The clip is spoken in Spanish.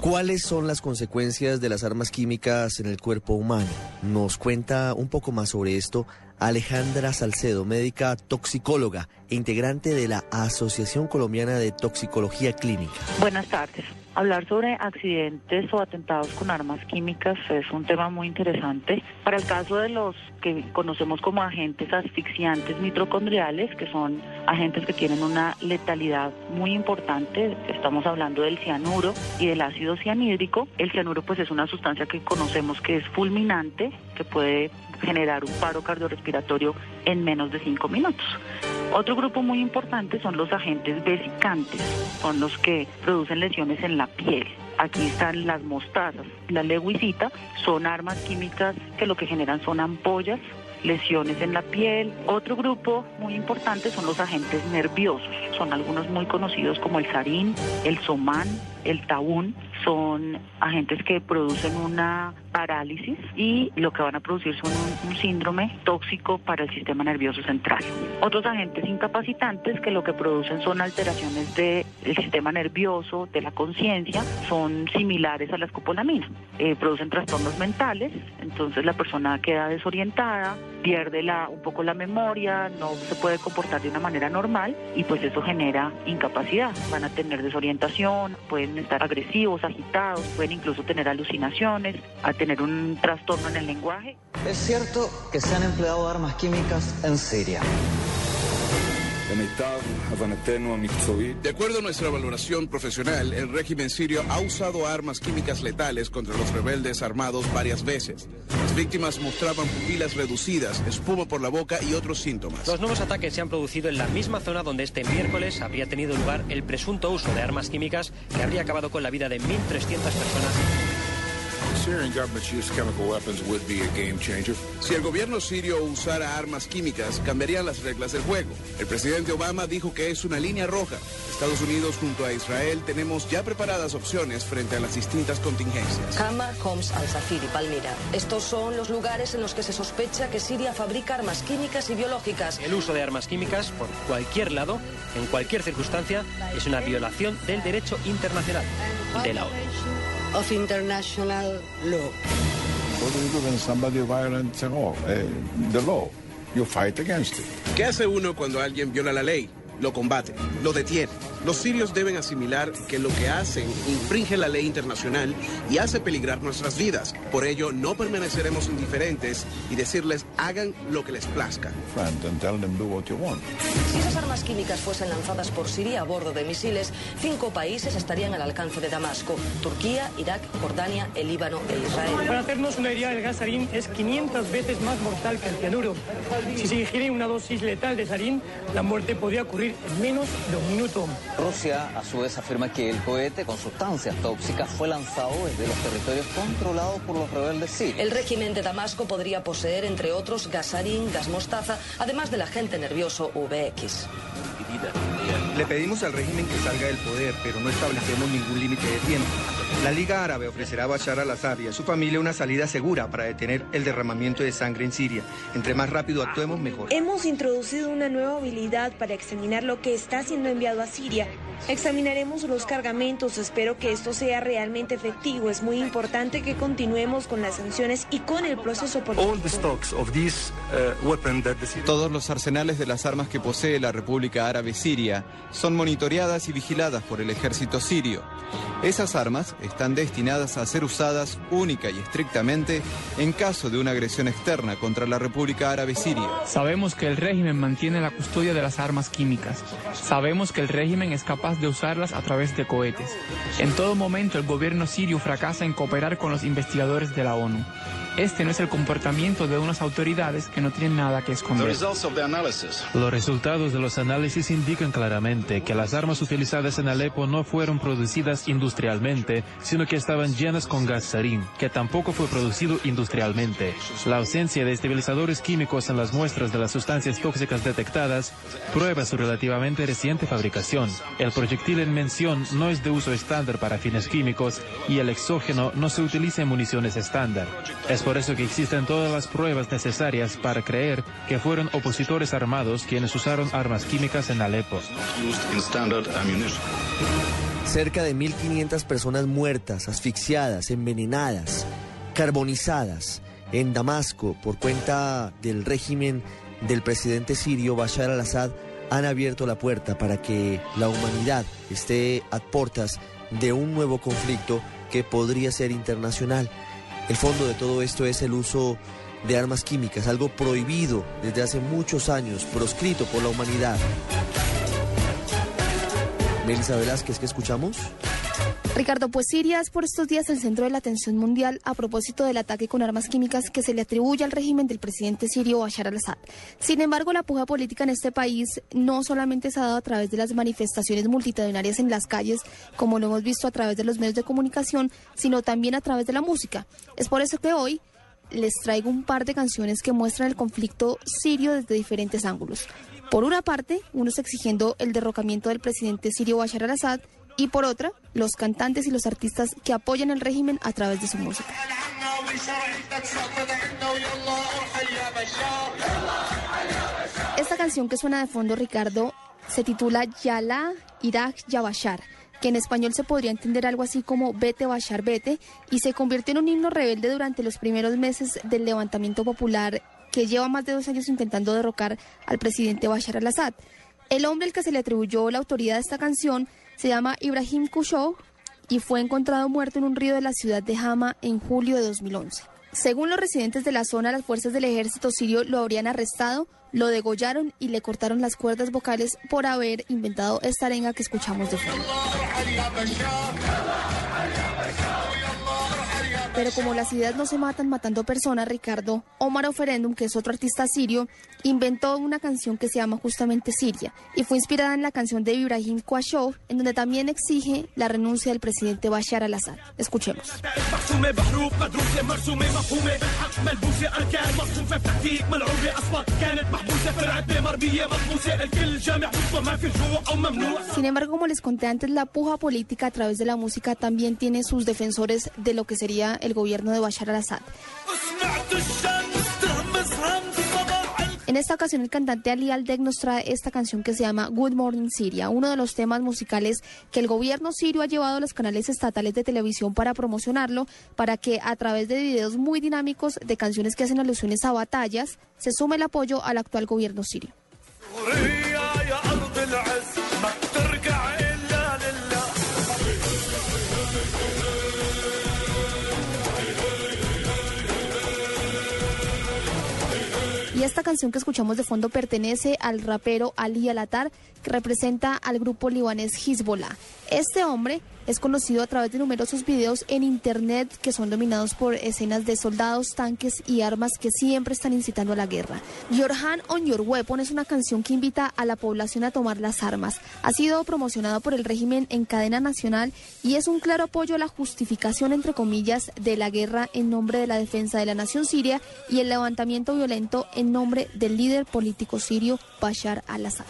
¿Cuáles son las consecuencias de las armas químicas en el cuerpo humano? Nos cuenta un poco más sobre esto Alejandra Salcedo, médica toxicóloga e integrante de la Asociación Colombiana de Toxicología Clínica. Buenas tardes. Hablar sobre accidentes o atentados con armas químicas es un tema muy interesante. Para el caso de los que conocemos como agentes asfixiantes mitocondriales, que son agentes que tienen una letalidad muy importante, estamos hablando del cianuro y del ácido cianhídrico. El cianuro pues es una sustancia que conocemos que es fulminante, que puede generar un paro cardiorrespiratorio en menos de cinco minutos. Otro grupo muy importante son los agentes vesicantes, son los que producen lesiones en la piel. Aquí están las mostazas. La leguicita son armas químicas que lo que generan son ampollas, lesiones en la piel. Otro grupo muy importante son los agentes nerviosos. Son algunos muy conocidos como el sarín, el somán, el tabún. Son agentes que producen una parálisis y lo que van a producir son un, un, síndrome tóxico para el sistema nervioso central. Otros agentes incapacitantes que lo que producen son alteraciones del sistema nervioso, de la conciencia, son similares a la escopolamina. Eh, producen trastornos mentales, entonces la persona queda desorientada, pierde la, un poco la memoria, no se puede comportar de una manera normal y pues eso genera incapacidad. Van a tener desorientación, pueden estar agresivos, agitados, pueden incluso tener alucinaciones, a tener un trastorno en el lenguaje. Es cierto que se han empleado armas químicas en Siria. De acuerdo a nuestra valoración profesional, el régimen sirio ha usado armas químicas letales contra los rebeldes armados varias veces. Las víctimas mostraban pupilas reducidas, espuma por la boca y otros síntomas. Los nuevos ataques se han producido en la misma zona donde este miércoles habría tenido lugar el presunto uso de armas químicas que habría acabado con la vida de 1.300 personas. Si el gobierno sirio usara armas químicas, cambiarían las reglas del juego. El presidente Obama dijo que es una línea roja. Estados Unidos junto a Israel tenemos ya preparadas opciones frente a las distintas contingencias. Hama, Homs, Al-Safir y Palmira. Estos son los lugares en los que se sospecha que Siria fabrica armas químicas y biológicas. El uso de armas químicas por cualquier lado, en cualquier circunstancia, es una violación del derecho internacional, de la ONU. Of international law. What do you do when somebody violates the law? Uh, the law? You fight against it. ¿Qué hace uno cuando alguien viola la ley? Lo combate, lo detiene. Los sirios deben asimilar que lo que hacen infringe la ley internacional y hace peligrar nuestras vidas. Por ello, no permaneceremos indiferentes y decirles hagan lo que les plazca. Si esas armas químicas fuesen lanzadas por Siria a bordo de misiles, cinco países estarían al alcance de Damasco. Turquía, Irak, Jordania, el Líbano e Israel. Para hacernos una idea, el gas sarín es 500 veces más mortal que el cianuro. Si se ingiere una dosis letal de sarín, la muerte podría ocurrir en menos de un minuto. Rusia, a su vez, afirma que el cohete con sustancias tóxicas fue lanzado desde los territorios controlados por los rebeldes sirios. El régimen de Damasco podría poseer, entre otros, gasarín, gas mostaza, además del agente nervioso VX. Le pedimos al régimen que salga del poder, pero no establecemos ningún límite de tiempo. La Liga Árabe ofrecerá a Bashar al-Assad y a su familia una salida segura para detener el derramamiento de sangre en Siria. Entre más rápido actuemos, mejor. Hemos introducido una nueva habilidad para examinar lo que está siendo enviado a Siria. Examinaremos los cargamentos, espero que esto sea realmente efectivo. Es muy importante que continuemos con las sanciones y con el proceso político. Todos los arsenales de las armas que posee la República Árabe Siria son monitoreadas y vigiladas por el ejército sirio. Esas armas están destinadas a ser usadas única y estrictamente en caso de una agresión externa contra la República Árabe Siria. Sabemos que el régimen mantiene la custodia de las armas químicas. Sabemos que el régimen es capaz de usarlas a través de cohetes. En todo momento el gobierno sirio fracasa en cooperar con los investigadores de la ONU. Este no es el comportamiento de unas autoridades que no tienen nada que esconder. Los resultados de los análisis indican claramente que las armas utilizadas en Alepo no fueron producidas industrialmente, sino que estaban llenas con gas sarín, que tampoco fue producido industrialmente. La ausencia de estabilizadores químicos en las muestras de las sustancias tóxicas detectadas prueba su relativamente reciente fabricación. El proyectil en mención no es de uso estándar para fines químicos y el exógeno no se utiliza en municiones estándar. Es por eso que existen todas las pruebas necesarias para creer que fueron opositores armados quienes usaron armas químicas en Alepo. Cerca de 1.500 personas muertas, asfixiadas, envenenadas, carbonizadas en Damasco por cuenta del régimen del presidente sirio Bashar al-Assad han abierto la puerta para que la humanidad esté a puertas de un nuevo conflicto que podría ser internacional. El fondo de todo esto es el uso de armas químicas, algo prohibido desde hace muchos años, proscrito por la humanidad. Melissa Velázquez, ¿qué escuchamos? Ricardo, pues Siria es por estos días el centro de la atención mundial a propósito del ataque con armas químicas que se le atribuye al régimen del presidente sirio Bashar al-Assad. Sin embargo, la puja política en este país no solamente se ha dado a través de las manifestaciones multitudinarias en las calles, como lo hemos visto a través de los medios de comunicación, sino también a través de la música. Es por eso que hoy les traigo un par de canciones que muestran el conflicto sirio desde diferentes ángulos. Por una parte, unos exigiendo el derrocamiento del presidente sirio Bashar al-Assad y por otra, los cantantes y los artistas que apoyan el régimen a través de su música. Esta canción que suena de fondo, Ricardo, se titula Yala Irak Yabashar, que en español se podría entender algo así como Vete Bashar Vete, y se convirtió en un himno rebelde durante los primeros meses del levantamiento popular que lleva más de dos años intentando derrocar al presidente Bashar al-Assad. El hombre al que se le atribuyó la autoridad de esta canción se llama Ibrahim Kushow y fue encontrado muerto en un río de la ciudad de Hama en julio de 2011. Según los residentes de la zona, las fuerzas del ejército sirio lo habrían arrestado, lo degollaron y le cortaron las cuerdas vocales por haber inventado esta arenga que escuchamos de fondo. Pero como las ideas no se matan matando personas, Ricardo, Omar Oferendum, que es otro artista sirio, inventó una canción que se llama justamente Siria y fue inspirada en la canción de Ibrahim Kwashov, en donde también exige la renuncia del presidente Bashar al-Assad. Escuchemos. Sin embargo, como les conté antes, la puja política a través de la música también tiene sus defensores de lo que sería el gobierno de Bashar al-Assad. En esta ocasión el cantante Ali Aldeg nos trae esta canción que se llama Good Morning Syria, uno de los temas musicales que el gobierno sirio ha llevado a los canales estatales de televisión para promocionarlo, para que a través de videos muy dinámicos de canciones que hacen alusiones a batallas, se sume el apoyo al actual gobierno sirio. Canción que escuchamos de fondo pertenece al rapero Ali Alatar, que representa al grupo libanés Hezbollah. Este hombre es conocido a través de numerosos videos en internet que son dominados por escenas de soldados, tanques y armas que siempre están incitando a la guerra. Your Hand on Your Weapon es una canción que invita a la población a tomar las armas. Ha sido promocionado por el régimen en cadena nacional y es un claro apoyo a la justificación, entre comillas, de la guerra en nombre de la defensa de la nación siria y el levantamiento violento en nombre del líder político sirio Bashar al-Assad.